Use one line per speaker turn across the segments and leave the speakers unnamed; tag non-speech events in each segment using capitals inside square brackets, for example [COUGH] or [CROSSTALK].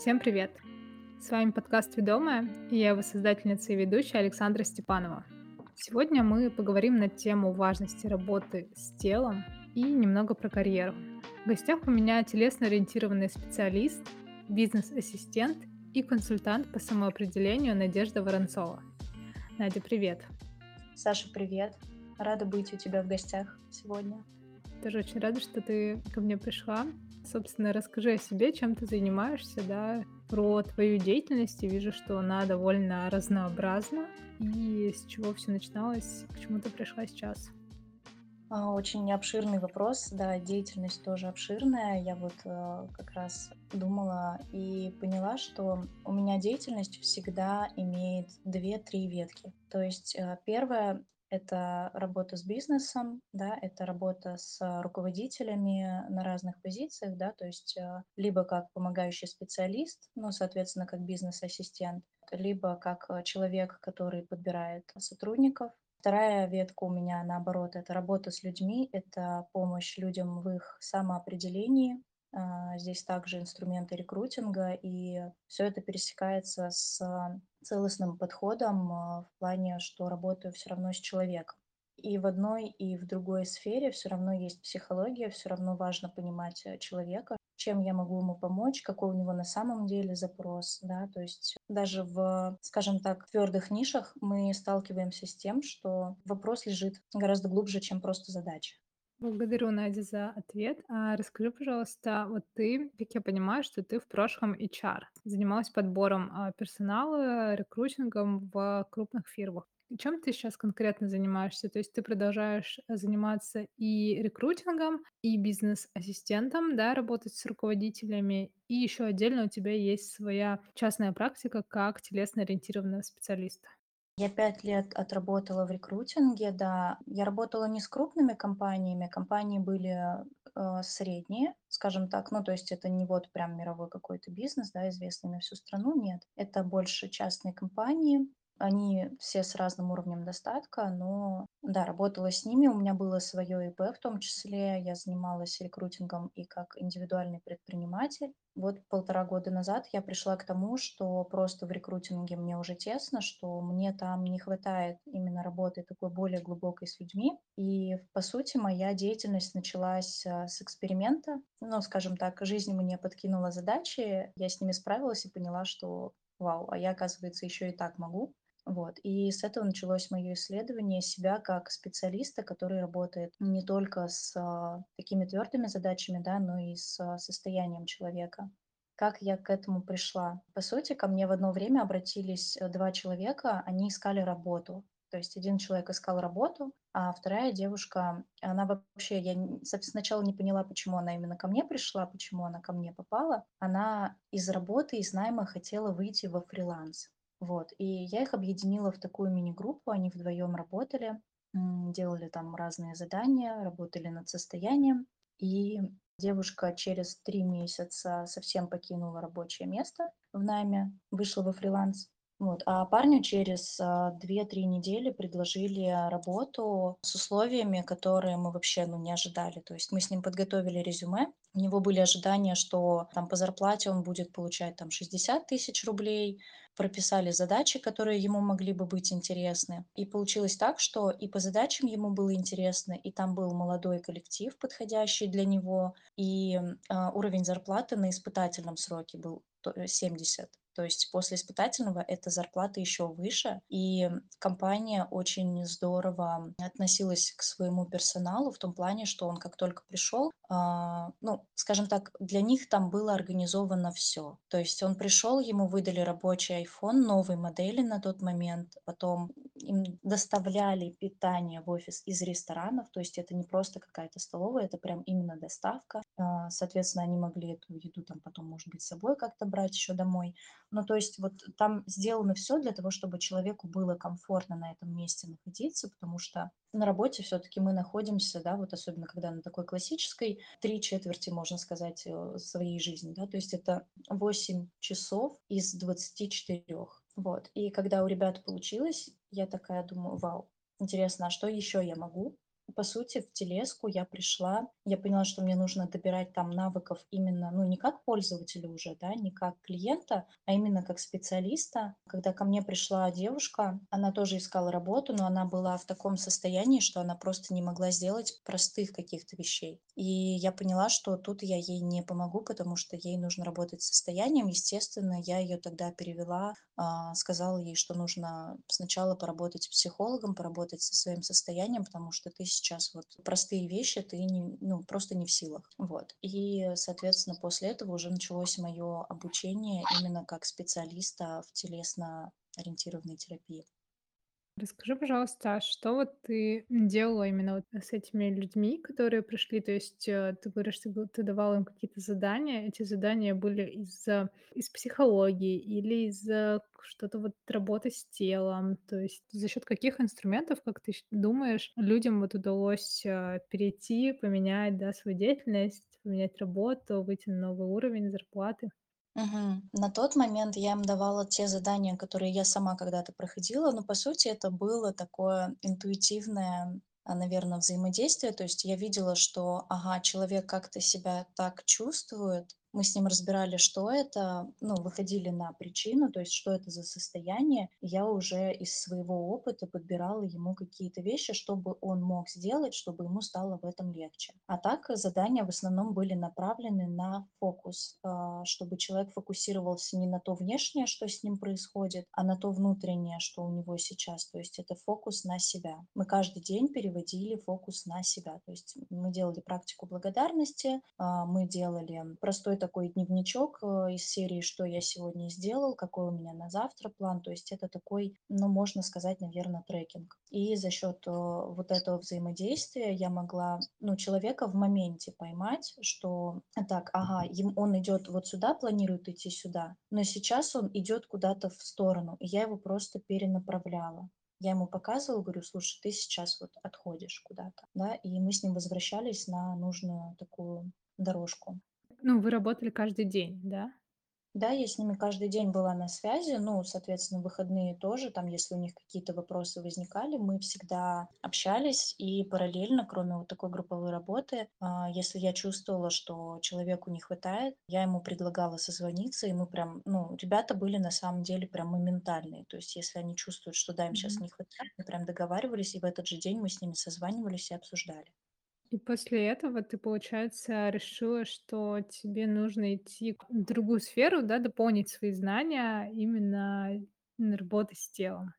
Всем привет! С вами подкаст «Ведомая» и я его создательница и ведущая Александра Степанова. Сегодня мы поговорим на тему важности работы с телом и немного про карьеру. В гостях у меня телесно-ориентированный специалист, бизнес-ассистент и консультант по самоопределению Надежда Воронцова. Надя, привет!
Саша, привет! Рада быть у тебя в гостях сегодня.
Тоже очень рада, что ты ко мне пришла. Собственно, расскажи о себе, чем ты занимаешься, да, про твою деятельность. Я вижу, что она довольно разнообразна. И с чего все начиналось, к чему ты пришла сейчас?
А, очень обширный вопрос, да, деятельность тоже обширная. Я вот э, как раз думала и поняла, что у меня деятельность всегда имеет две-три ветки. То есть э, первая это работа с бизнесом, да, это работа с руководителями на разных позициях, да, то есть э, либо как помогающий специалист, ну, соответственно, как бизнес-ассистент, либо как э, человек, который подбирает сотрудников. Вторая ветка у меня, наоборот, это работа с людьми, это помощь людям в их самоопределении, а, здесь также инструменты рекрутинга, и все это пересекается с целостным подходом а, в плане, что работаю все равно с человеком. И в одной, и в другой сфере все равно есть психология, все равно важно понимать э, человека, чем я могу ему помочь, какой у него на самом деле запрос, да, то есть даже в, скажем так, твердых нишах мы сталкиваемся с тем, что вопрос лежит гораздо глубже, чем просто задача.
Благодарю, Надя, за ответ. А расскажи, пожалуйста, вот ты, как я понимаю, что ты в прошлом HR, занималась подбором а, персонала, рекрутингом в крупных фирмах. Чем ты сейчас конкретно занимаешься? То есть ты продолжаешь заниматься и рекрутингом, и бизнес-ассистентом, да, работать с руководителями, и еще отдельно у тебя есть своя частная практика как телесно-ориентированного специалиста.
Я пять лет отработала в рекрутинге, да. Я работала не с крупными компаниями, компании были э, средние, скажем так. Ну, то есть это не вот прям мировой какой-то бизнес, да, известный на всю страну, нет. Это больше частные компании, они все с разным уровнем достатка, но да, работала с ними. У меня было свое ИП в том числе. Я занималась рекрутингом и как индивидуальный предприниматель. Вот полтора года назад я пришла к тому, что просто в рекрутинге мне уже тесно, что мне там не хватает именно работы такой более глубокой с людьми. И, по сути, моя деятельность началась а, с эксперимента. Ну, скажем так, жизнь мне подкинула задачи, я с ними справилась и поняла, что вау, а я, оказывается, еще и так могу. Вот. И с этого началось мое исследование себя как специалиста, который работает не только с а, такими твердыми задачами, да, но и с а, состоянием человека. Как я к этому пришла? По сути, ко мне в одно время обратились э, два человека, они искали работу. То есть один человек искал работу, а вторая девушка, она вообще, я сначала не поняла, почему она именно ко мне пришла, почему она ко мне попала. Она из работы, из найма хотела выйти во фриланс. Вот. И я их объединила в такую мини-группу, они вдвоем работали, делали там разные задания, работали над состоянием. И девушка через три месяца совсем покинула рабочее место в найме, вышла во фриланс. Вот. А парню через а, две-три недели предложили работу с условиями, которые мы вообще ну, не ожидали. То есть мы с ним подготовили резюме, у него были ожидания, что там по зарплате он будет получать там 60 тысяч рублей, прописали задачи, которые ему могли бы быть интересны. И получилось так, что и по задачам ему было интересно, и там был молодой коллектив, подходящий для него, и э, уровень зарплаты на испытательном сроке был 70. То есть после испытательного эта зарплата еще выше, и компания очень здорово относилась к своему персоналу в том плане, что он как только пришел, а, ну, скажем так, для них там было организовано все. То есть он пришел, ему выдали рабочий iPhone новой модели на тот момент, потом им доставляли питание в офис из ресторанов, то есть это не просто какая-то столовая, это прям именно доставка. А, соответственно, они могли эту еду там потом, может быть, с собой как-то брать еще домой. Ну, то есть вот там сделано все для того, чтобы человеку было комфортно на этом месте находиться, потому что на работе все-таки мы находимся, да, вот особенно когда на такой классической, три четверти, можно сказать, э, своей жизни, да, то есть это 8 часов из 24. Вот. И когда у ребят получилось, я такая думаю, вау, интересно, а что еще я могу? По сути, в телеску я пришла, я поняла, что мне нужно добирать там навыков именно, ну, не как пользователя уже, да, не как клиента, а именно как специалиста. Когда ко мне пришла девушка, она тоже искала работу, но она была в таком состоянии, что она просто не могла сделать простых каких-то вещей. И я поняла, что тут я ей не помогу, потому что ей нужно работать с состоянием. Естественно, я ее тогда перевела, а, сказала ей, что нужно сначала поработать с психологом, поработать со своим состоянием, потому что ты сейчас вот простые вещи, ты не, ну, просто не в силах. Вот. И, соответственно, после этого уже началось мое обучение именно как специалиста в телесно-ориентированной терапии.
Расскажи, пожалуйста, а что вот ты делала именно вот с этими людьми, которые пришли? То есть, э, ты говоришь, ты ты давала им какие-то задания. Эти задания были из э, из психологии или из э, что-то вот работы с телом? То есть за счет каких инструментов, как ты думаешь, людям вот удалось, э, перейти, поменять, да, свою деятельность, поменять работу, выйти на новый уровень зарплаты?
Мгм. На тот момент я им давала те задания, которые я сама когда-то проходила, но по сути это было такое интуитивное, наверное, взаимодействие. То есть я видела, что, ага, человек как-то себя так чувствует. Мы с ним разбирали, что это, ну, выходили на причину, то есть что это за состояние. Я уже из своего опыта подбирала ему какие-то вещи, чтобы он мог сделать, чтобы ему стало в этом легче. А так задания в основном были направлены на фокус, а, чтобы человек фокусировался не на то внешнее, что с ним происходит, а на то внутреннее, что у него сейчас. То есть это фокус на себя. Мы каждый день переводили фокус на себя. То есть мы делали практику благодарности, а, мы делали простой такой дневничок э, из серии «Что я сегодня сделал?», «Какой у меня на завтра план?». То есть это такой, ну, можно сказать, наверное, трекинг. И за счет э, вот этого взаимодействия я могла, ну, человека в моменте поймать, что так, ага, им, он идет вот сюда, планирует идти сюда, но сейчас он идет куда-то в сторону, и я его просто перенаправляла. Я ему показывала, говорю, слушай, ты сейчас вот отходишь куда-то, да, и мы с ним возвращались на нужную такую дорожку.
Ну, вы работали каждый день, да?
Да, я с ними каждый день была на связи, ну, соответственно, выходные тоже, там, если у них какие-то вопросы возникали, мы всегда общались, и параллельно, кроме вот такой групповой работы, а, если я чувствовала, что человеку не хватает, я ему предлагала созвониться, и мы прям, ну, ребята были на самом деле прям моментальные, то есть если они чувствуют, что да, им сейчас не хватает, мы прям договаривались, и в этот же день мы с ними созванивались и обсуждали.
И после этого ты, получается, решила, что тебе нужно идти в другую сферу, да, дополнить свои знания именно н работы с телом.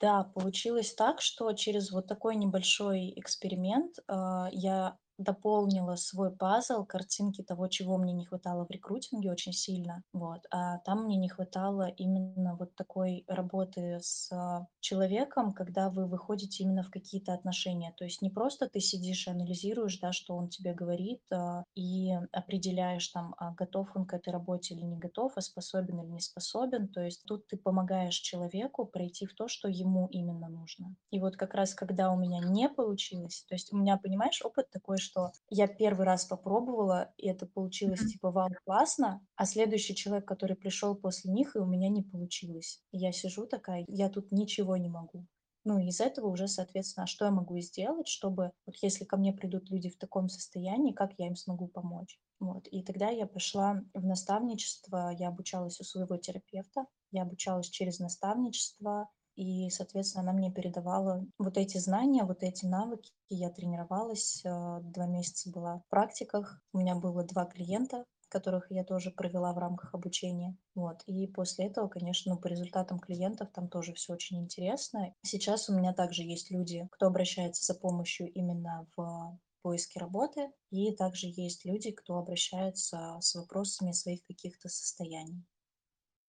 Да, получилось так, что через вот такой небольшой эксперимент, а, я дополнила свой пазл, картинки того, чего мне не хватало в рекрутинге очень сильно. Вот. А там мне не хватало именно вот такой работы с а, человеком, когда вы выходите именно в какие-то отношения. То есть не просто ты сидишь и анализируешь, да, что он тебе говорит, а, и определяешь там, а готов он к этой работе или не готов, а способен или не способен. То есть тут ты помогаешь человеку пройти в то, что ему именно нужно. И вот как раз когда у меня не получилось, то есть у меня, понимаешь, опыт такой, что я первый раз попробовала, и это получилось
Мгм.
типа вау, классно, а следующий человек, который пришел после них, и у меня не получилось. И я сижу такая, я тут ничего не могу. Ну, из этого уже, соответственно, а что я могу сделать, чтобы, вот если ко мне придут люди в таком состоянии, как я им смогу помочь? Вот. И тогда я пошла в наставничество, я обучалась у своего терапевта, я обучалась через наставничество, и, соответственно, она мне передавала вот эти знания, вот эти навыки. Я тренировалась, э, 2 месяца была в практиках. У меня было 2 клиента, которых я тоже провела в рамках обучения. Вот. И после этого, конечно, по результатам клиентов там тоже все очень интересно. Сейчас у меня также есть люди, кто обращается за помощью именно в поиске работы, и также есть люди, кто обращается с вопросами своих каких-то состояний.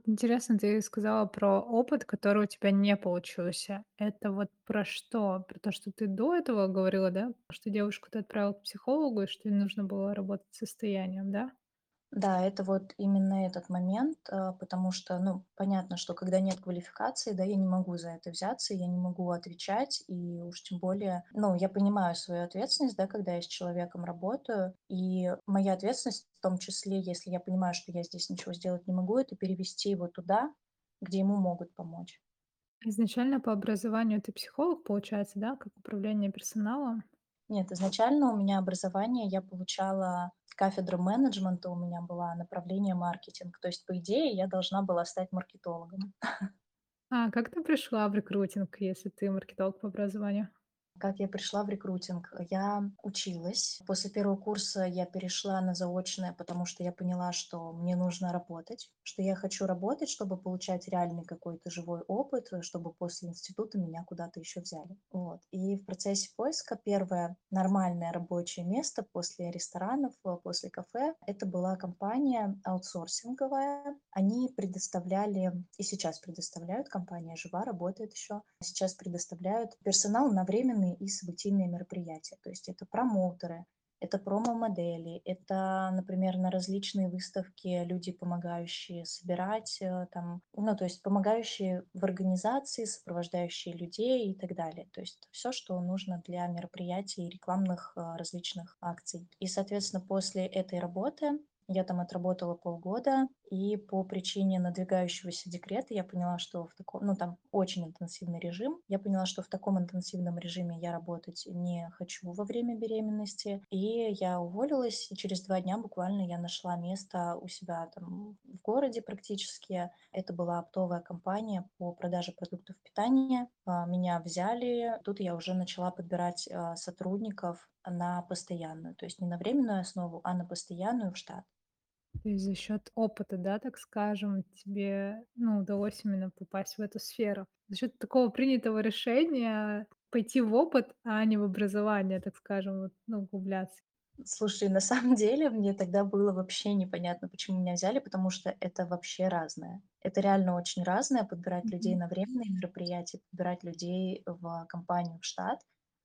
Интересно, ты сказала про опыт, который у тебя не получился. Это вот про что? Про то, что ты до этого говорила, да? Что девушку ты отправила к психологу, и что ей нужно было работать с состоянием, да?
Да, это вот именно этот момент, а, потому что, ну, понятно, что когда нет квалификации, да, я не могу за это взяться, я не могу отвечать, и уж тем более, ну, я понимаю свою ответственность, да, когда я с человеком работаю, и моя ответственность в том числе, если я понимаю, что я здесь ничего сделать не могу, это перевести его туда, где ему могут помочь.
Изначально по образованию ты психолог, получается, да, как управление персоналом?
Нет, изначально у меня образование, я получала кафедру менеджмента, у меня была направление маркетинг. То есть, по идее, я должна была стать маркетологом.
А как ты пришла в рекрутинг, если ты маркетолог по образованию?
Как я пришла в рекрутинг? Я училась. После первого курса я перешла на заочное, потому что я поняла, что мне нужно работать, что я хочу работать, чтобы получать реальный какой-то живой опыт, э, чтобы после института меня куда-то еще взяли. Вот. И в процессе поиска первое нормальное рабочее место после ресторанов, э, после кафе, это была компания аутсорсинговая. Они предоставляли, и сейчас предоставляют, компания жива, работает еще, сейчас предоставляют персонал на временный и событийные мероприятия. То есть это промоутеры, это промо-модели, это, например, на различные выставки люди, помогающие собирать, э, там, ну, то есть помогающие в организации, сопровождающие людей и так далее. То есть все, что нужно для мероприятий и рекламных э, различных акций. И, соответственно, после этой работы я там отработала полгода, и по причине надвигающегося декрета я поняла, что в таком, ну там очень интенсивный режим, я поняла, что в таком интенсивном режиме я работать не хочу во время беременности, и я уволилась, и через два дня буквально я нашла место у себя там в городе практически. Это была оптовая компания по продаже продуктов питания. А, Меня взяли, тут я уже начала подбирать а, сотрудников на постоянную, то есть не на временную основу, а на постоянную в штат.
То есть за счет опыта, да, так скажем, тебе, ну, удалось именно попасть в эту сферу. За счет такого принятого решения пойти в опыт, а не в образование, так скажем, вот, ну, углубляться.
Слушай, на самом деле мне тогда было вообще непонятно, почему меня взяли, потому что это вообще разное. Это реально очень разное подбирать людей
Мгм.
на временные мероприятия, подбирать людей в компанию, в штат.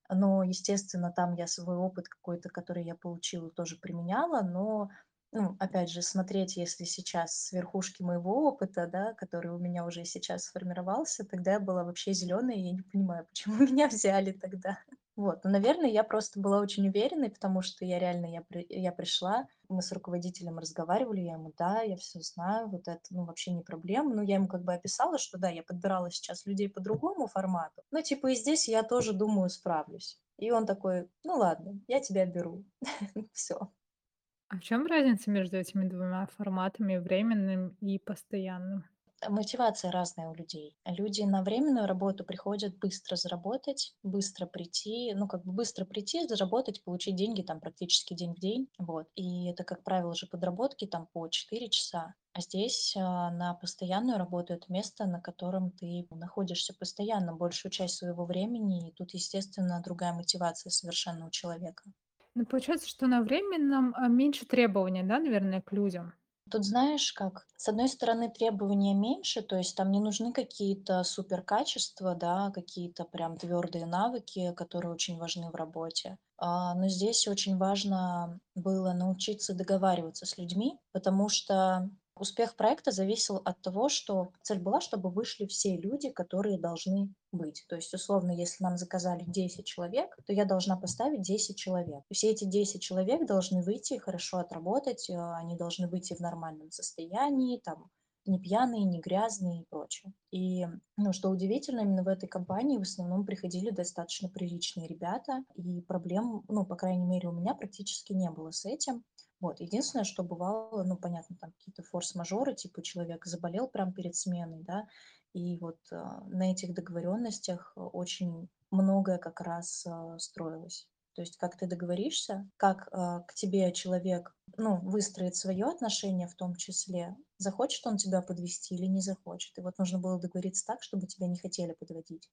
Но, естественно, там я свой опыт какой-то, который я получила, тоже применяла, но, ну, опять же, смотреть, если сейчас с верхушки моего опыта, да, который у меня уже сейчас сформировался, тогда я была вообще зеленая, я не понимаю, [LAUGHS] почему меня взяли тогда. Вот, ну, наверное, я просто была очень уверенной, потому что я реально, я, при, я пришла, мы с руководителем разговаривали, я ему, да, я все знаю, вот это, ну, вообще не проблема. Ну, я ему как бы описала, что да, я подбирала сейчас людей по другому формату, но типа и здесь я тоже думаю справлюсь. И он такой, ну ладно, я тебя беру. [LAUGHS] Все.
А в чем разница между этими двумя форматами: временным и постоянным?
Мотивация разная у людей. Люди на временную работу приходят быстро заработать, быстро прийти, ну, как бы быстро прийти, заработать, получить деньги там практически день в день. Вот. И это, как правило, же подработки там по 4 часа. А здесь а, на постоянную работу это место, на котором ты находишься постоянно большую часть своего времени. И тут, естественно, другая мотивация совершенно у человека.
Ну, получается, что на временном, а, меньше требований, да, наверное, к людям?
Тут знаешь как, с одной стороны, требования меньше, то есть там не нужны какие-то супер качества, да, какие-то прям твердые навыки, которые очень важны в работе. А, но здесь очень важно было научиться договариваться с людьми, потому что успех проекта зависел от того, что цель была, чтобы вышли все люди, которые должны быть. То есть, условно, если нам заказали 10 человек, то я должна поставить 10 человек. И все эти 10 человек должны выйти, хорошо отработать, э, они должны выйти в нормальном состоянии, там, не пьяные, не грязные и прочее. И, ну, что удивительно, именно в этой компании в основном приходили достаточно приличные ребята, и проблем, ну, по крайней мере, у меня практически не было с этим. Вот. Единственное, что бывало, ну, понятно, там какие-то форс-мажоры, типа человек заболел прямо перед сменой, да, и вот а, на этих договоренностях очень многое как раз а, строилось. То есть как ты договоришься, как а, к тебе человек, ну, выстроит свое отношение в том числе, захочет он тебя подвести или не захочет. И вот нужно было договориться так, чтобы тебя не хотели подводить.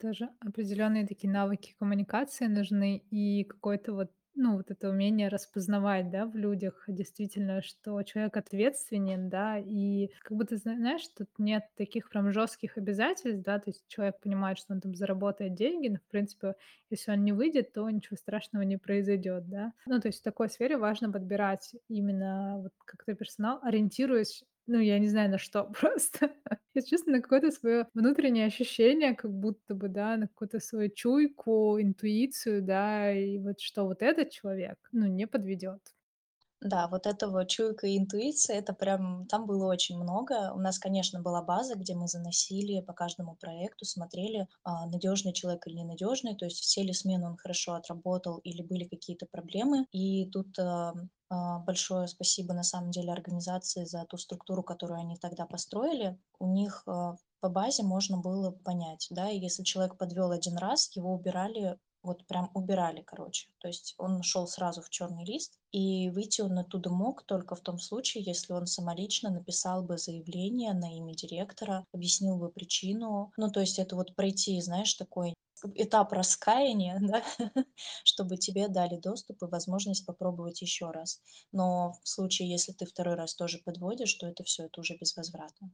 Тоже определенные такие навыки коммуникации нужны и какое-то вот, ну, вот это умение распознавать, да, в людях действительно, что человек ответственен, да, и как будто, зна знаешь, тут нет таких прям жестких обязательств, да, то есть человек понимает, что он там заработает деньги, но, в принципе, если он не выйдет, то ничего страшного не произойдет, да. Ну, то есть в такой сфере важно подбирать именно вот как-то персонал, ориентируясь, ну, я не знаю на что [LAUGHS] просто. Я чувствую на какое-то свое внутреннее ощущение, как будто бы, да, на какую-то свою чуйку, интуицию, да, и вот что вот этот человек, ну, не подведет.
Да, вот это вот чуйка и интуиция- это прям там было очень много. У нас, конечно, была база, где мы заносили по каждому проекту, смотрели, а, надежный человек или ненадежный, то есть все ли смены он хорошо отработал или были какие-то проблемы. И тут, а, а, большое спасибо на самом деле организации за ту структуру, которую они тогда построили. У них, по базе можно было понять, да, и если человек подвел один раз, его убирали, вот прям убирали, короче. То есть он шел сразу в черный лист, и выйти он оттуда мог только в том случае, если он самолично написал бы заявление на имя директора, объяснил бы причину. Ну, то есть это вот пройти, знаешь, такой этап раскаяния, [LAUGHS] да, чтобы тебе дали доступ и возможность попробовать еще раз. Но в случае, если ты второй раз тоже подводишь, то это все, это уже без возврата.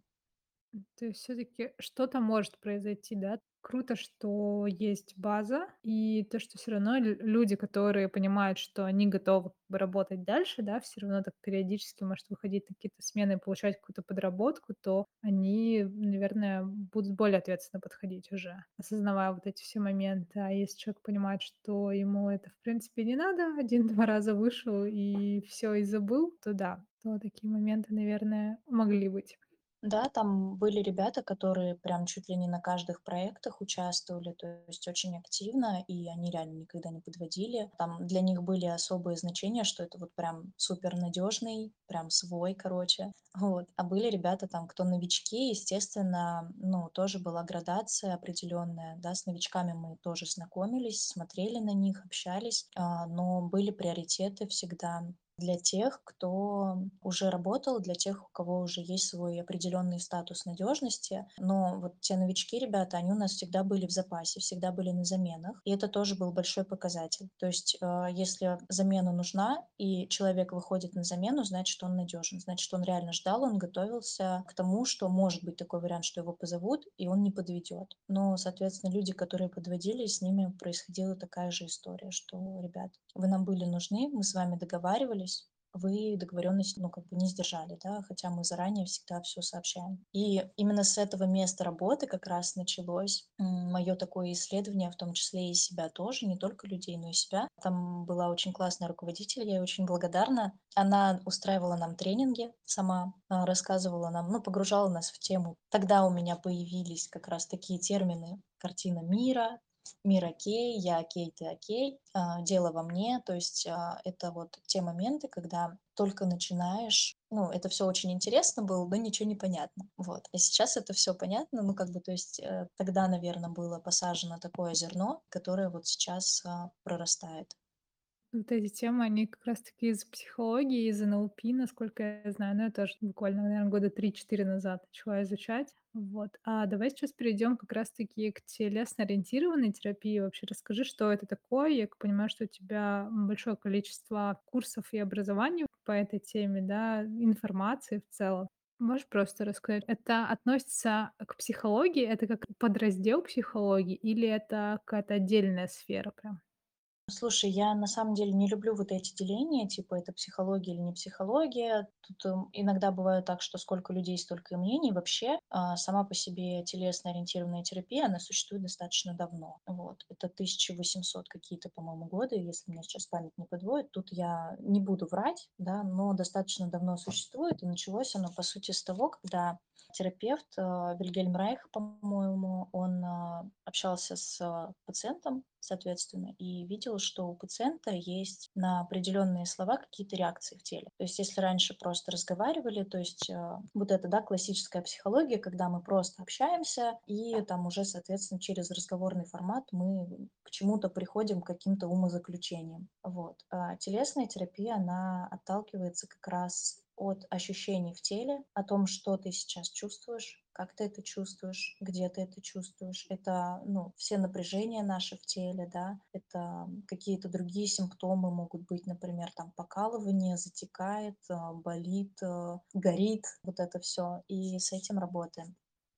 То есть всё-таки что-то может произойти, да? Круто, что есть база, и то, что всё равно лю люди, которые понимают, что они готовы работать дальше, да, всё равно так периодически, может, выходить на какие-то смены и получать какую-то подработку, то они, наверное, будут более ответственно подходить уже, осознавая вот эти все моменты. А если человек понимает, что ему это, в принципе, не надо, [LAUGHS] один-два раза вышел и всё, и забыл, то да, то такие моменты, наверное, могли быть.
Да, там были ребята, которые прям чуть ли не на каждых проектах участвовали, то есть очень активно, и они реально никогда не подводили. Там для них были особые значения, что это вот прям супер надежный, прям свой, короче. Вот. А были ребята там, кто новички, естественно, ну, тоже была градация определенная, да, с новичками мы тоже знакомились, смотрели на них, общались, а, но были приоритеты всегда для тех, кто уже работал, для тех, у кого уже есть свой определенный статус надежности. Но вот те новички, ребята, они у нас всегда были в запасе, всегда были на заменах. И это тоже был большой показатель. То есть, э, если замена нужна, и человек выходит на замену, значит, он надежен, значит, он реально ждал, он готовился к тому, что может быть такой вариант, что его позовут, и он не подведет. Но, соответственно, люди, которые подводили, с ними происходила такая же история, что, ребят, вы нам были нужны, мы с вами договаривались, вы договоренность, ну, как бы не сдержали, да, хотя мы заранее всегда все сообщаем. И именно с этого места работы как раз началось мое такое исследование, в том числе и себя тоже, не только людей, но и себя. Там была очень классная руководитель, я ей очень благодарна. Она устраивала нам тренинги сама, а, рассказывала нам, ну, погружала нас в тему. Тогда у меня появились как раз такие термины: картина мира, Мир окей, я окей, ты окей, а, дело во мне. То есть а, это вот те моменты, когда только начинаешь, ну, это все очень интересно было, но ничего не понятно. Вот. А сейчас это все понятно, ну, как бы, то есть э, тогда, наверное, было посажено такое зерно, которое вот сейчас а, прорастает.
Вот эти темы, они как раз таки из психологии, из НЛП, насколько я знаю. Ну, я тоже буквально, наверное, года три-четыре назад начала изучать. Вот. А давай сейчас перейдем как раз таки к телесно-ориентированной терапии. Вообще расскажи, что это такое. Я понимаю, что у тебя большое количество курсов и образований по этой теме, да, информации в целом. Можешь просто рассказать, это относится к психологии, это как подраздел психологии или это какая-то отдельная сфера прям?
Слушай, я на самом деле не люблю вот эти деления, типа это психология или не психология. Тут эм, иногда бывает так, что сколько людей, столько и мнений. Вообще, а, сама по себе телесно-ориентированная терапия, она существует достаточно давно. Вот. Это 1800 какие-то, по-моему, годы, если меня сейчас память не подводит. Тут я не буду врать, да, но достаточно давно существует. И началось оно, по сути, с того, когда терапевт э, Вильгельм Райх, по-моему, он э, общался с э, пациентом, соответственно, и видел, что у пациента есть на определенные слова какие-то реакции в теле. То есть если раньше просто разговаривали, то есть вот это, да, классическая психология, когда мы просто общаемся, и там уже, соответственно, через разговорный формат мы к чему-то приходим, к каким-то умозаключениям. Вот. А телесная терапия, она отталкивается как раз от ощущений в теле, о том, что ты сейчас чувствуешь, как ты это чувствуешь, где ты это чувствуешь. Это, ну, все напряжения наши в теле, да, это какие-то другие симптомы могут быть, например, там покалывание, затекает, а, болит, а, горит, вот это все. И с этим работаем.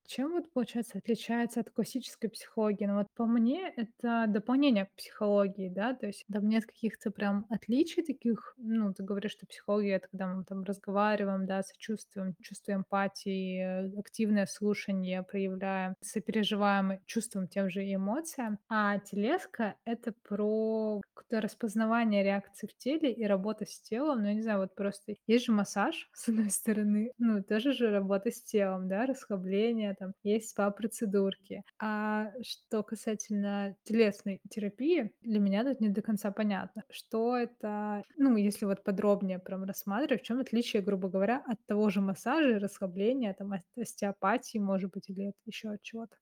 Чем вот, получается, отличается от классической психологии? Ну, вот по мне, это дополнение к психологии, да, то есть там нет каких-то прям отличий таких. Ну, ты говоришь, что психология- это когда мы там разговариваем, да, сочувствуем, чувство эмпатии, активное слушание проявляем, сопереживаем, чувствуем тем же эмоциям. А телеска- это про какое-то распознавание реакций в теле и работа с телом. Ну, я не знаю, вот просто есть же массаж, [LAUGHS] с одной стороны, ну, тоже же работа с телом, да, расслабление, там, есть спа-процедурки. А что касательно телесной терапии, для меня тут не до конца понятно, что это, ну, если вот подробнее прям рассматривать, в чем отличие, грубо говоря, от того же массажа расслабления, там, от остеопатии, может быть, или еще от чего-то.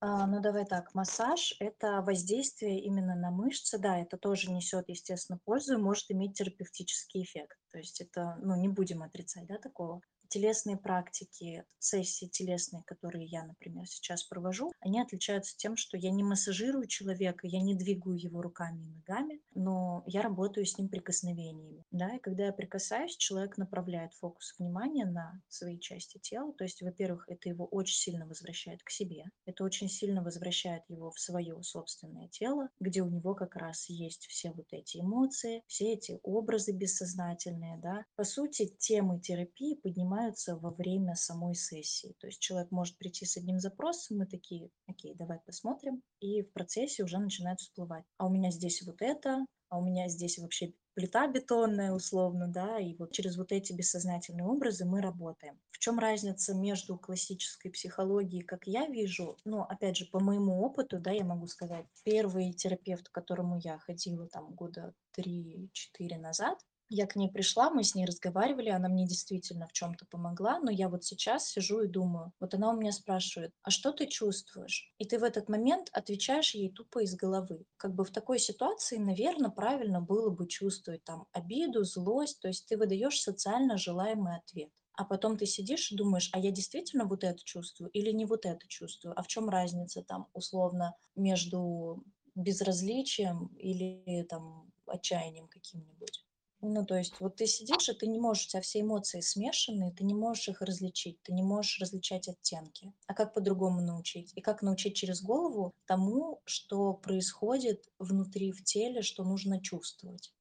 А, ну, давай так. Массаж- это воздействие именно на мышцы. Да, это тоже несет, естественно, пользу и может иметь терапевтический эффект. То есть это, ну, не будем отрицать, да, такого. Телесные практики, сессии телесные, которые я, например, сейчас провожу, они отличаются тем, что я не массажирую человека, я не двигаю его руками и ногами, но я работаю с ним прикосновениями. Да, и когда я прикасаюсь, человек направляет фокус внимания на свои части тела. То есть, во-первых, это его очень сильно возвращает к себе. Это очень сильно возвращает его в свое собственное тело, где у него как раз есть все вот эти эмоции, все эти образы бессознательные. Да. По сути, темы терапии поднимаются во время самой сессии. То есть человек может прийти с одним запросом, мы такие, окей, давай посмотрим, и в процессе уже начинают всплывать. А у меня здесь вот это, а у меня здесь вообще плита бетонная условно, да, и вот через вот эти бессознательные образы мы работаем. В чем разница между классической психологией, как я вижу, ну, опять же, по моему опыту, да, я могу сказать, первый терапевт, к которому я ходила там года 3-4 назад, я к ней пришла, мы с ней разговаривали, она мне действительно в чем-то помогла, но я вот сейчас сижу и думаю, вот она у меня спрашивает, а что ты чувствуешь? И ты в этот момент отвечаешь ей тупо из головы. Как бы в такой ситуации, наверное, правильно было бы чувствовать там обиду, злость, то есть ты выдаешь социально желаемый ответ. А потом ты сидишь и думаешь, а я действительно вот это чувствую или не вот это чувствую? А в чем разница там условно между безразличием или там отчаянием каким-нибудь? Ну, то есть вот ты сидишь, и ты не можешь, у тебя все эмоции смешанные, ты не можешь их различить, ты не можешь различать оттенки. А как по-другому научить? И как научить через голову тому, что происходит внутри в теле, что нужно чувствовать?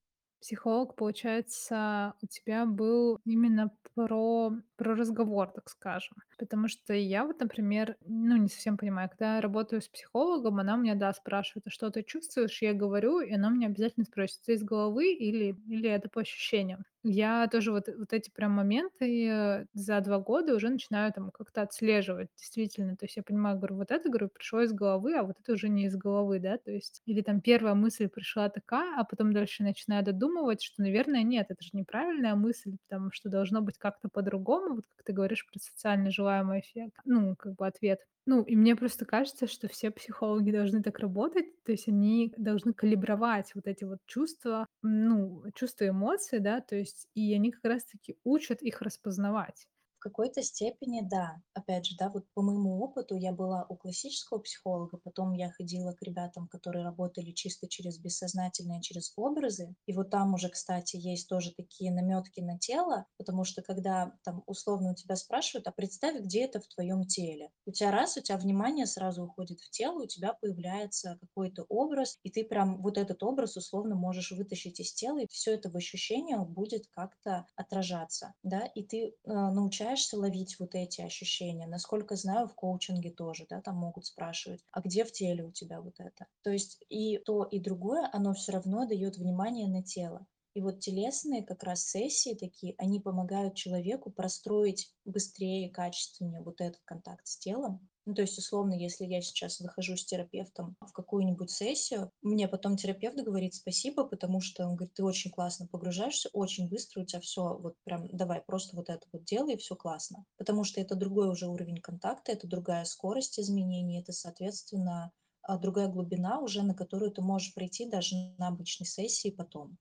Психолог, получается, у тебя был именно про про разговор, так скажем. Потому что я вот, например, ну, не совсем понимаю, когда я работаю с психологом, она меня, да, спрашивает: "А что ты чувствуешь?" Я говорю, и она меня обязательно спросит: "Это из головы или или это по ощущениям?" Я тоже вот вот эти прям моменты, э, за 2 года уже начинаю там как-то отслеживать. Действительно, то есть я понимаю, говорю, вот это, говорю, пришло из головы, а вот это уже не из головы, да, то есть. Или там первая мысль пришла такая, а потом дальше начинаю додумывать, что, наверное, нет, это же неправильная мысль, потому что должно быть как-то по-другому. Вот как ты говоришь про социально желаемый эффект, ну, как бы ответ. Ну, и мне просто кажется, что все психологи должны так работать, то есть они должны калибровать вот эти вот чувства, ну, чувства, эмоции, да, то есть и они как раз таки учат их распознавать.
Какой-то степени да. Опять же, да, вот по моему опыту я была у классического психолога, потом я ходила к ребятам, которые работали чисто через бессознательное, через образы. И вот там уже, кстати, есть тоже такие намётки на тело, потому что когда там условно у тебя спрашивают: "А представь, где это в твоем теле?" У тебя раз, у тебя внимание сразу уходит в тело, у тебя появляется какой-то образ, и ты прям вот этот образ условно можешь вытащить из тела, и всё это в ощущениях будет как-то отражаться, да. И ты, э, научаешься ловить вот эти ощущения. Насколько знаю, в коучинге тоже, да, там могут спрашивать: "А где в теле у тебя вот это?" То есть и то, и другое, оно всё равно даёт внимание на тело. И вот телесные как раз сессии такие, они помогают человеку простроить быстрее и качественнее вот этот контакт с телом. Ну, то есть, условно, если я сейчас выхожу с терапевтом в какую-нибудь сессию, мне потом терапевт говорит спасибо, потому что он говорит: "Ты очень классно погружаешься, очень быстро у тебя всё вот прям давай просто вот это вот делай, и всё классно". Потому что это другой уже уровень контакта, это другая скорость изменений, это, соответственно, а, другая глубина уже, на которую ты можешь прийти даже на обычной сессии потом.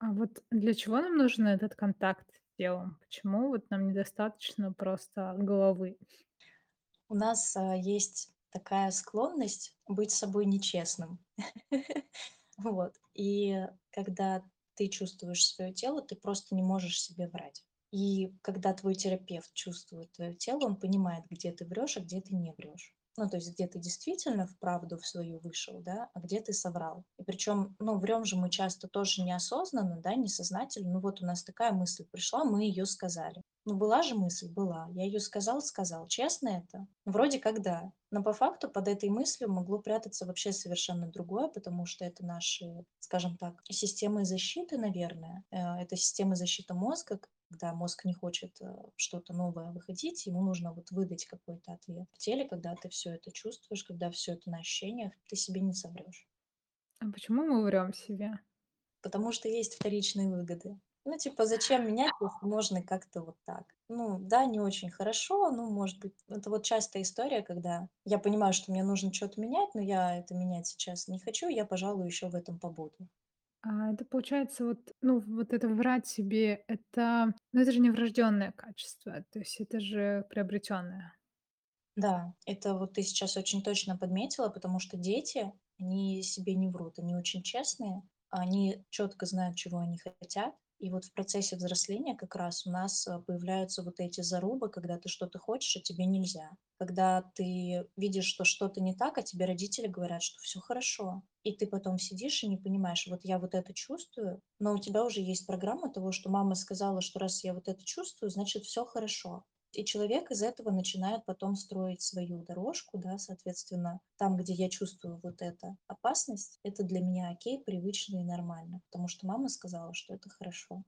А вот для чего нам нужен этот контакт с телом? Почему вот нам недостаточно просто головы?
У нас, а, есть такая склонность быть собой нечестным. [LAUGHS] Вот. И когда ты чувствуешь своё тело, ты просто не можешь себе врать. И когда твой терапевт чувствует твое тело, он понимает, где ты врешь, а где ты не врешь. Ну, то есть где ты действительно в правду в свою вышел, да, а где ты соврал. И причем, ну, врем же мы часто тоже неосознанно, да, несознательно. Ну, вот у нас такая мысль пришла, мы ее сказали. Ну, была же мысль? Была. Я ее сказал, сказал. Честно это? Вроде как да. Но по факту под этой мыслью могло прятаться вообще совершенно другое, потому что это наши, скажем так, системы защиты, наверное. Э, это система защиты мозга, когда мозг не хочет э, что-то новое выходить, ему нужно вот выдать какой-то ответ. В теле, когда ты все это чувствуешь, когда все это на ощущениях, ты себе не соврешь.
А почему мы врем себе?
Потому что есть вторичные выгоды. Ну, типа, зачем менять, если можно как-то вот так? Ну, да, не очень хорошо, ну, может быть, это вот частая история, когда я понимаю, что мне нужно что-то менять, но я это менять сейчас не хочу, я, пожалуй, еще в этом побуду.
А это получается вот, ну, вот это врать себе, это, ну, это же не врожденное качество, то есть это же приобретенное.
Да, это вот ты сейчас очень точно подметила, потому что дети, они себе не врут, они очень честные, они четко знают, чего они хотят. И вот в процессе взросления как раз у нас э, появляются вот эти зарубы, когда ты что-то хочешь, а тебе нельзя. Когда ты видишь, что что-то не так, а тебе родители говорят, что все хорошо. И ты потом сидишь и не понимаешь, вот я вот это чувствую, но у тебя уже есть программа того, что мама сказала, что раз я вот это чувствую, значит все хорошо. И человек из этого начинает потом строить свою дорожку, да, соответственно, там, где я чувствую вот эту опасность, это для меня окей, привычно и нормально, потому что мама сказала, что это хорошо.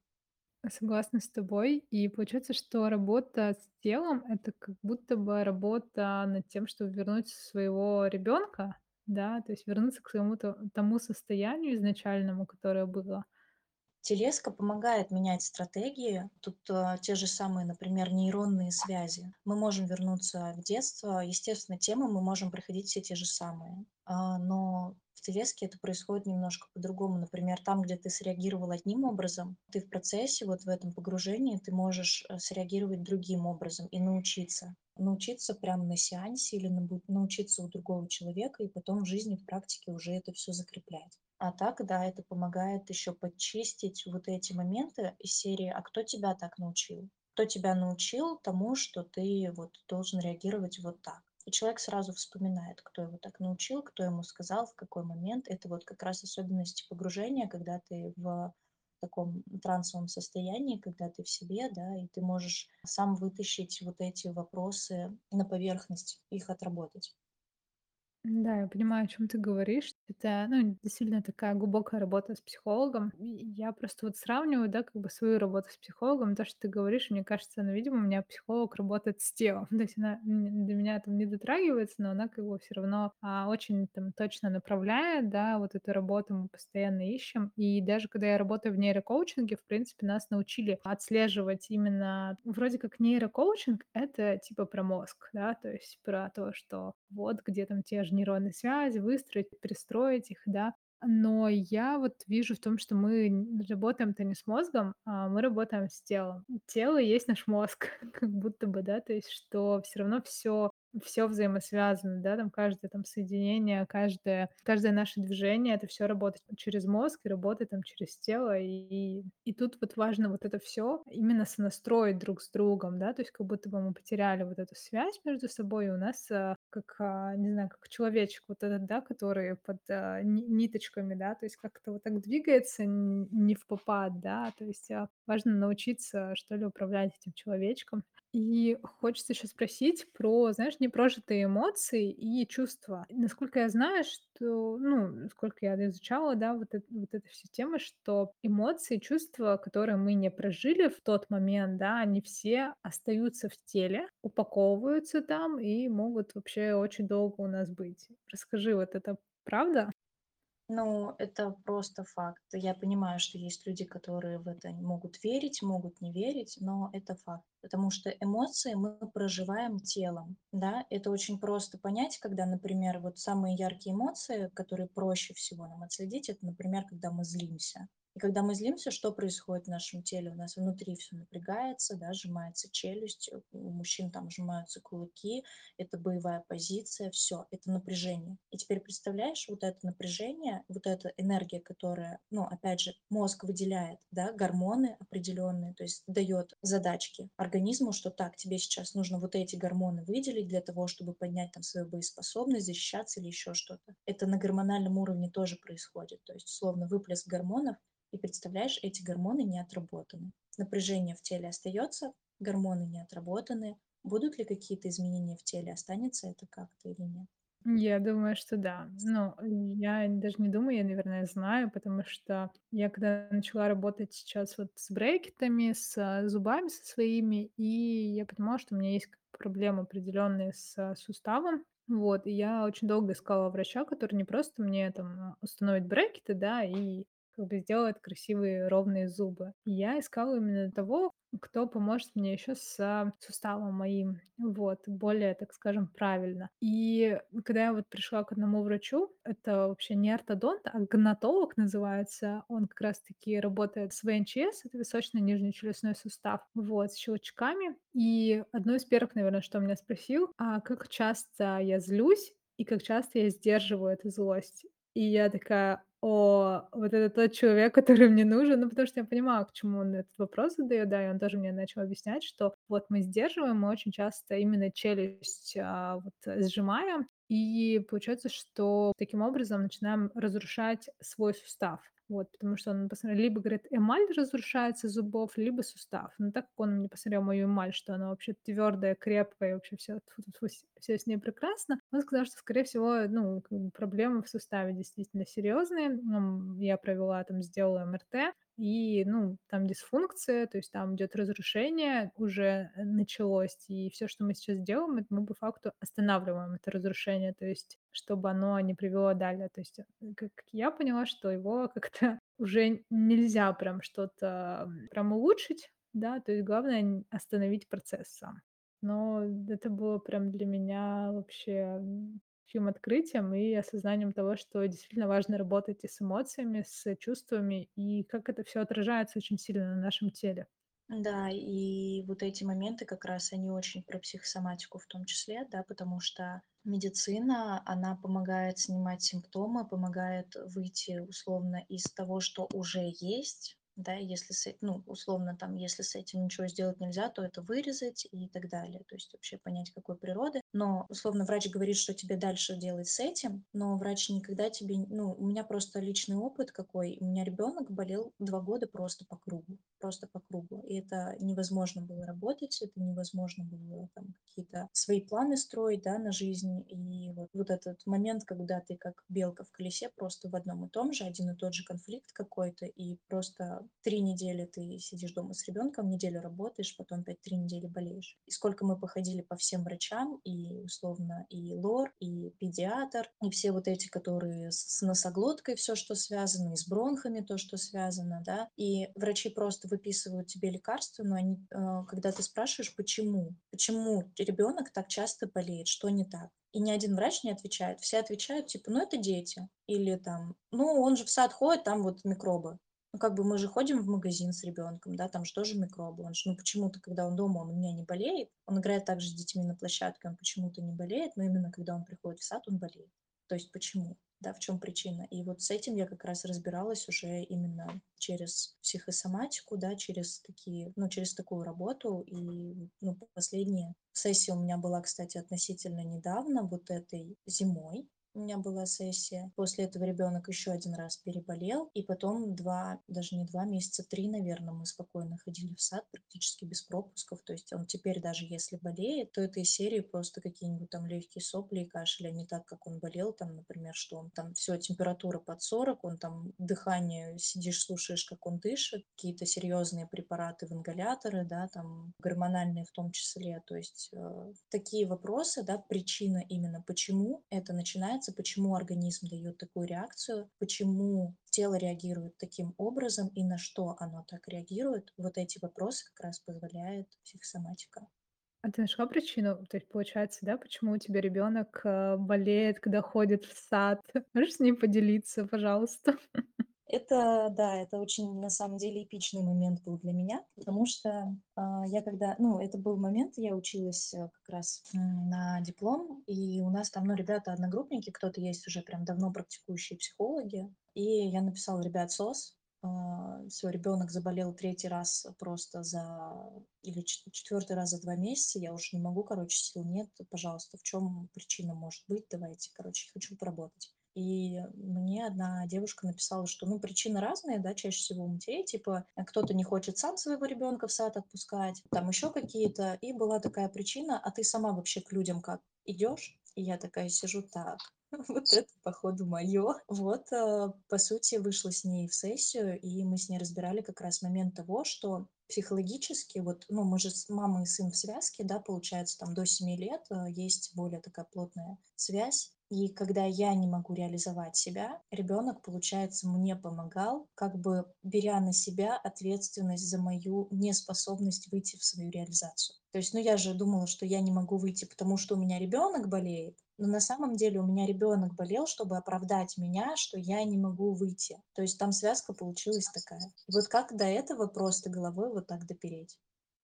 Согласна с тобой. И получается, что работа с телом- это как будто бы работа над тем, чтобы вернуть своего ребенка, да, то есть вернуться к своему то тому состоянию изначальному, которое было.
Телеска помогает менять стратегии. Тут э, те же самые, например, нейронные связи. Мы можем вернуться в детство. Естественно, темы мы можем проходить все те же самые. А, но в телеске это происходит немножко по-другому. Например, там, где ты среагировал одним образом, ты в процессе, вот в этом погружении, ты можешь э, среагировать другим образом и научиться. Научиться прямо на сеансе или набу- научиться у другого человека, и потом в жизни, в практике уже это все закреплять. А так, да, это помогает еще подчистить вот эти моменты из серии "А кто тебя так научил?" Кто тебя научил тому, что ты вот должен реагировать вот так? И человек сразу вспоминает, кто его так научил, кто ему сказал, в какой момент. Это вот как раз особенности погружения, когда ты в таком трансовом состоянии, когда ты в себе, да, и ты можешь сам вытащить вот эти вопросы на поверхность, их отработать.
Да, я понимаю, о чем ты говоришь. Это, ну, действительно такая глубокая работа с психологом. Я просто вот сравниваю, да, как бы свою работу с психологом. То, что ты говоришь, мне кажется, ну, видимо, у меня психолог работает с телом. [LAUGHS] То есть она до меня там не дотрагивается, но она как бы все равно а, очень там точно направляет, да, вот эту работу мы постоянно ищем. И даже когда я работаю в нейрокоучинге, в принципе, нас научили отслеживать именно вроде как нейрокоучинг- это типа про мозг, да, то есть про то, что вот где там те же нейронные связи, выстроить, перестроить их, да. Но я вот вижу в том, что мы работаем-то не с мозгом, а мы работаем с телом. Тело есть наш мозг, [LAUGHS] как будто бы, да, то есть что все равно все все взаимосвязано, да, там каждое там соединение, каждое каждое наше движение- это все работает через мозг и работает там через тело. И и тут вот важно вот это все именно сонастроить друг с другом, да, то есть как будто бы мы потеряли вот эту связь между собой, и у нас, а, как, а, не знаю, как человечек вот этот, да, который под, ни ниточками, да, то есть как-то вот так двигается не впопад, да, то есть, а, важно научиться, что ли, управлять этим человечком. И хочется еще спросить про, знаешь, непрожитые эмоции и чувства. Насколько я знаю, что, ну, сколько я изучала, да, вот, эт- вот эта вся тема, что эмоции, чувства, которые мы не прожили в тот момент, да, они все остаются в теле, упаковываются там и могут вообще очень долго у нас быть. Расскажи, вот это правда?
Ну, это просто факт. Я понимаю, что есть люди, которые в это могут верить, могут не верить, но это факт. Потому что эмоции мы проживаем телом, да. Это очень просто понять, когда, например, вот самые яркие эмоции, которые проще всего нам отследить, это, например, когда мы злимся. И когда мы злимся, что происходит в нашем теле? У нас внутри все напрягается, да, сжимается челюсть, э, у мужчин там сжимаются кулаки, это боевая позиция, все, это напряжение. И теперь представляешь, вот это напряжение, вот эта энергия, которая, ну, опять же, мозг выделяет, да, гормоны определенные, то есть дает задачки организму, что так, тебе сейчас нужно вот эти гормоны выделить для того, чтобы поднять там свою боеспособность, защищаться или еще что-то. Это на гормональном уровне тоже происходит, то есть условно выплеск гормонов, и представляешь, эти гормоны не отработаны. Напряжение в теле остается, гормоны не отработаны. Будут ли какие-то изменения в теле, останется это как-то или нет?
Я думаю, что да. Ну, я даже не думаю, я, наверное, знаю, потому что я когда начала работать сейчас вот с брекетами, с зубами со своими, и я понимала, что у меня есть проблемы определенные с суставом. Вот, и я очень долго искала врача, который не просто мне там установит брекеты, да, и как бы сделает красивые ровные зубы. И я искала именно того, кто поможет мне еще с суставом моим, вот, более, так скажем, правильно. И когда я вот пришла к одному врачу, это вообще не ортодонт, а гнатолог называется, он как раз-таки работает с ВНЧС, это височно-нижнечелюстной сустав, вот, с щелчками. И одно из первых, наверное, что меня спросил, а как часто я злюсь и как часто я сдерживаю эту злость. И я такая: "О, вот это тот человек, [LAUGHS] который мне нужен". Ну, потому что я понимала, к чему он этот вопрос задает, да, и он тоже мне начал объяснять, что вот мы сдерживаем, мы очень часто именно челюсть, а, вот, сжимаем, и получается, что таким образом начинаем разрушать свой сустав. Вот, потому что он посмотрел, либо, говорит, эмаль разрушается зубов, либо сустав. Но так как он мне посмотрел мою эмаль, что она вообще твердая, крепкая, и вообще все, все с ней прекрасно, он сказал, что, скорее всего, ну, проблемы в суставе действительно серьезные. М, Я провела там, сделала МРТ, и, ну, там дисфункция, то есть там идет разрушение, уже э, началось, и все, что мы сейчас делаем, это мы по факту останавливаем это разрушение, то есть чтобы оно не привело далее. То есть, э, как я поняла, что его как-то [LAUGHS] уже нельзя прям что-то прям улучшить, да, то есть главное остановить процесс сам. Но это было прям для меня вообще таким открытием и осознанием того, что действительно важно работать и с эмоциями, с чувствами, и как это все отражается очень сильно на нашем теле.
Да, и вот эти моменты как раз, они очень про психосоматику в том числе, да, потому что медицина, она помогает снимать симптомы, помогает выйти условно из того, что уже есть, да, если, с, ну, условно, там, если с этим ничего сделать нельзя, то это вырезать и так далее, то есть вообще понять, какой природы. Но, условно, врач говорит, что тебе дальше делать с этим, но врач никогда тебе, ну, у меня просто личный опыт какой, у меня ребенок болел два года просто по кругу просто по кругу. И это невозможно было работать, это невозможно было там какие-то свои планы строить, да, на жизнь. И вот, вот этот момент, когда ты как белка в колесе, просто в одном и том же, один и тот же конфликт какой-то, и просто три недели ты сидишь дома с ребенком, неделю работаешь, потом опять три недели болеешь. И сколько мы походили по всем врачам, и условно и лор, и педиатр, и все вот эти, которые с носоглоткой, все, что связано, и с бронхами то, что связано, да, и врачи просто выписывают тебе лекарства, но они, э, когда ты спрашиваешь, почему, почему ребенок так часто болеет, что не так, и ни один врач не отвечает. Все отвечают, типа, ну, это дети. Или там, ну, он же в сад ходит, там вот микробы. Ну, как бы мы же ходим в магазин с ребенком, да, там же тоже микробы. Он же, ну, почему-то, когда он дома, он у меня не болеет. Он играет также с детьми на площадке, он почему-то не болеет, но именно когда он приходит в сад, он болеет. То есть почему? Да, в чем причина? И вот с этим я как раз разбиралась уже именно через психосоматику, да, через такие, ну, через такую работу. И, ну, последняя сессия у меня была, кстати, относительно недавно, вот этой зимой у меня была сессия. После этого ребенок еще один раз переболел, и потом два, даже не два месяца, три, наверное, мы спокойно ходили в сад практически без пропусков. То есть он теперь даже если болеет, то это из серии просто какие-нибудь там легкие сопли и кашель, а не так, как он болел, там, например, что он там все, температура под 40, он там дыхание, сидишь, слушаешь, как он дышит, какие-то серьезные препараты в ингаляторы, да, там гормональные в том числе. То есть э, такие вопросы, да, причина именно, почему это начинается, почему организм дает такую реакцию, почему тело реагирует таким образом и на что оно так реагирует, вот эти вопросы как раз позволяет психосоматика.
А ты нашла причину? То есть получается, да, почему у тебя ребенок, э, болеет, когда ходит в сад? Можешь с ней поделиться, пожалуйста? [LAUGHS]
Это, да, это очень, на самом деле, эпичный момент был для меня, потому что а, я когда, ну, это был момент, я училась э, как раз на диплом, и у нас там, ну, ребята-одногруппники, кто-то есть уже прям давно практикующие психологи, и я написала, ребят, СОС, все, ребенок заболел третий раз просто за, или чет- четвертый раз за два месяца, я уже не могу, короче, сил нет, пожалуйста, в чем причина может быть, давайте, короче, хочу поработать. И мне одна девушка написала, что, ну, причины разные, да, чаще всего у матерей, типа, э, кто-то не хочет сам своего ребенка в сад отпускать, там еще какие-то. И была такая причина, а ты сама вообще к людям как идешь? И я такая сижу так, [LAUGHS] вот это, походу, мое. Вот, э, по сути, вышла с ней в сессию, и мы с ней разбирали как раз момент того, что психологически, вот, ну, мы же с мамой и сын в связке, да, получается, там до 7 лет э, есть более такая плотная связь, и когда я не могу реализовать себя, ребенок, получается, мне помогал, как бы беря на себя ответственность за мою неспособность выйти в свою реализацию. То есть, ну я же думала, что я не могу выйти, потому что у меня ребенок болеет, но на самом деле у меня ребенок болел, чтобы оправдать меня, что я не могу выйти. То есть там связка получилась такая. И вот как до этого просто головой вот так допереть?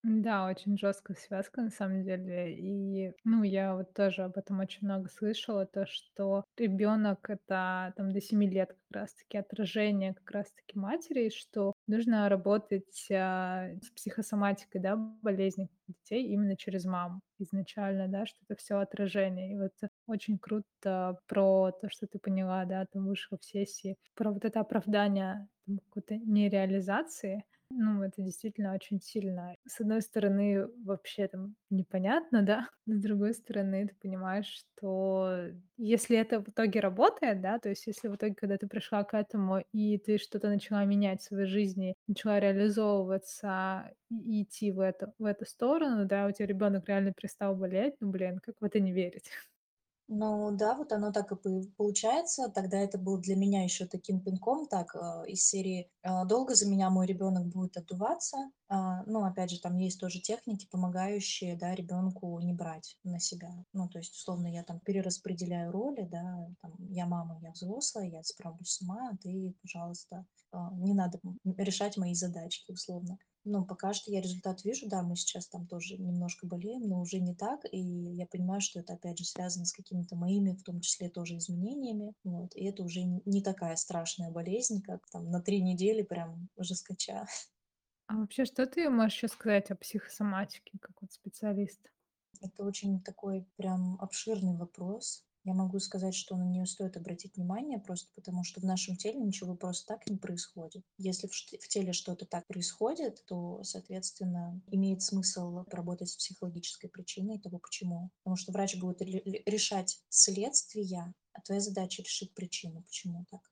Да, очень жесткая связка на самом деле. И, ну, я вот тоже об этом очень много слышала, то, что ребенок это там до семи лет как раз-таки отражение как раз-таки матери, что нужно работать а, с психосоматикой, да, болезней детей именно через маму изначально, да, что это все отражение. И вот очень круто про то, что ты поняла, да, там вышла в сессии, про вот это оправдание какой-то нереализации, ну, это действительно очень сильно. С одной стороны, вообще там непонятно, да, [LAUGHS] с другой стороны, ты понимаешь, что если это в итоге работает, да, то есть если в итоге, когда ты пришла к этому, и ты что-то начала менять в своей жизни, начала реализовываться и идти в эту, в эту сторону, да, у тебя ребенок реально перестал болеть, ну, блин, как в это не верить? [LAUGHS]
Ну да, вот оно так и получается. Тогда это был для меня еще таким пинком, так, э, из серии, э, долго за меня мой ребенок будет отдуваться. А, ну, опять же, там есть тоже техники, помогающие, да, ребенку не брать на себя. Ну, то есть, условно, я там перераспределяю роли, да, там, я мама, я взрослая, я справлюсь сама, а ты, пожалуйста, а, не надо решать мои задачки, условно. Ну, пока что я результат вижу. Да, мы сейчас там тоже немножко болеем, но уже не так. И я понимаю, что это, опять же, связано с какими-то моими, в том числе, тоже изменениями. Вот. И это уже не такая страшная болезнь, как там на три недели прям жесткача.
А вообще, что ты можешь еще сказать о психосоматике, как вот специалист?
Это очень такой прям обширный вопрос. Я могу сказать, что на нее стоит обратить внимание, просто потому что в нашем теле ничего просто так не происходит. Если в, теле что-то так происходит, то, соответственно, имеет смысл поработать с психологической причиной того, почему. Потому что врач будет ре- ре- решать следствия, а твоя задача решить причину, почему так.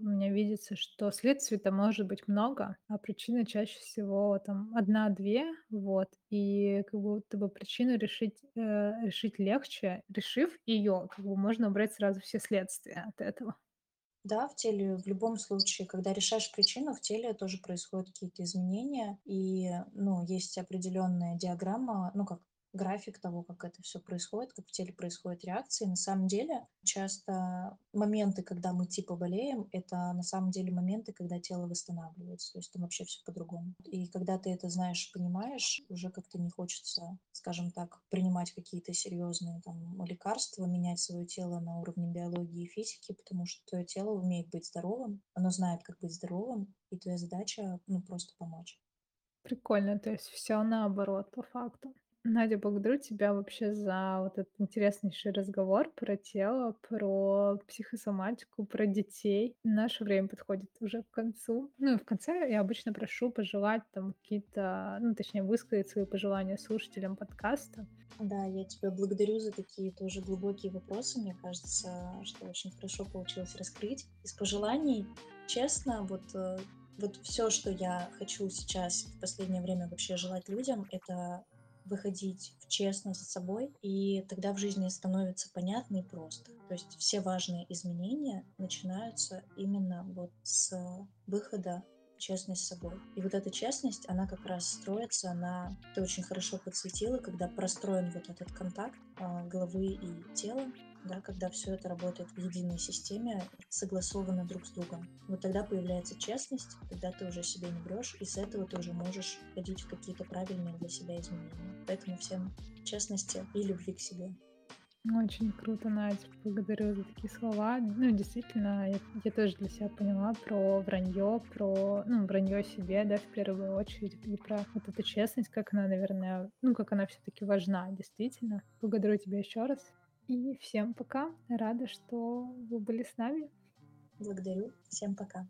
У меня видится, что следствий-то может быть много, а причины чаще всего там одна-две, вот. И как будто бы причину решить, э, решить легче. Решив ее, как бы можно убрать сразу все следствия от этого.
Да, в теле в любом случае, когда решаешь причину, в теле тоже происходят какие-то изменения. И, ну, есть определенная диаграмма, ну, как график того, как это все происходит, как в теле происходят реакции. На самом деле, часто моменты, когда мы типа болеем, это на самом деле моменты, когда тело восстанавливается. То есть там вообще все по-другому. И когда ты это знаешь, понимаешь, уже как-то не хочется, скажем так, принимать какие-то серьезные там лекарства, менять свое тело на уровне биологии и физики, потому что твое тело умеет быть здоровым, оно знает, как быть здоровым, и твоя задача, ну, просто помочь.
Прикольно, то есть все наоборот по факту. Надя, благодарю тебя вообще за вот этот интереснейший разговор про тело, про психосоматику, про детей. Наше время подходит уже к концу. Ну и в конце я обычно прошу пожелать там какие-то, ну точнее высказать свои пожелания слушателям подкаста.
Да, я тебя благодарю за такие тоже глубокие вопросы. Мне кажется, что очень хорошо получилось раскрыть. Из пожеланий, честно, вот э, вот все, что я хочу сейчас в последнее время вообще желать людям, это выходить в честность с собой, и тогда в жизни становится понятно и просто. То есть все важные изменения начинаются именно вот с выхода честность с собой. И вот эта честность, она как раз строится на... Ты очень хорошо подсветила, когда простроен вот этот контакт а, головы и тела, да, когда все это работает в единой системе, согласовано друг с другом. Вот тогда появляется честность, тогда ты уже себе не врешь, и с этого ты уже можешь ходить в какие-то правильные для себя изменения. Поэтому всем честности и любви к себе.
Очень круто, Надя. Благодарю за такие слова. Ну, действительно, я, я тоже для себя поняла про вранье, про ну, вранье себе, да, в первую очередь, и про вот эту честность, как она, наверное, ну, как она все-таки важна, действительно. Благодарю тебя еще раз. И всем пока. Рада, что вы были с нами.
Благодарю. Всем пока.